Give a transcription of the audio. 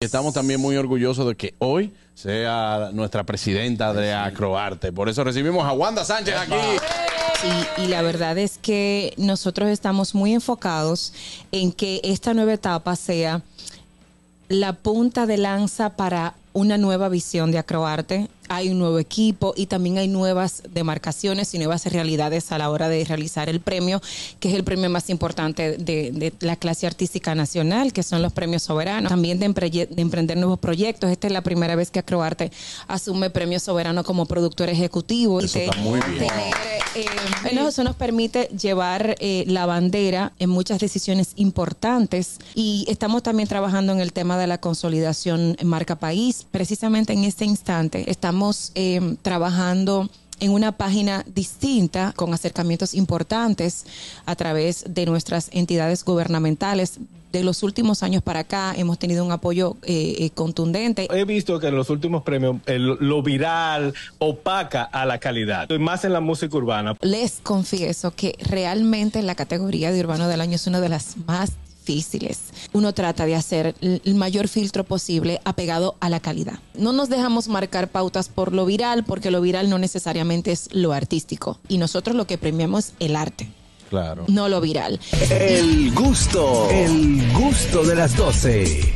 Estamos también muy orgullosos de que hoy sea nuestra presidenta de Acroarte. Por eso recibimos a Wanda Sánchez aquí. Y, y la verdad es que nosotros estamos muy enfocados en que esta nueva etapa sea la punta de lanza para una nueva visión de Acroarte. Hay un nuevo equipo y también hay nuevas demarcaciones y nuevas realidades a la hora de realizar el premio, que es el premio más importante de, de la clase artística nacional, que son los premios soberanos. También de, empre- de emprender nuevos proyectos. Esta es la primera vez que Acroarte asume premio soberano como productor ejecutivo. Eso Y está muy bien. tener, eh, eso nos permite llevar eh, la bandera en muchas decisiones importantes y estamos también trabajando en el tema de la consolidación en marca país. Precisamente en este instante estamos eh, trabajando en una página distinta con acercamientos importantes a través de nuestras entidades gubernamentales. De los últimos años para acá hemos tenido un apoyo eh, eh, contundente. He visto que en los últimos premios el- lo viral opaca a la calidad, y más en la música urbana. Les confieso que realmente la categoría de urbano del año es una de las más difíciles. Uno trata de hacer el el mayor filtro posible apegado a la calidad. No nos dejamos marcar pautas por lo viral, porque lo viral no necesariamente es lo artístico. Y nosotros lo que premiamos es el arte, Claro. no lo viral. El gusto, el gusto de las 12.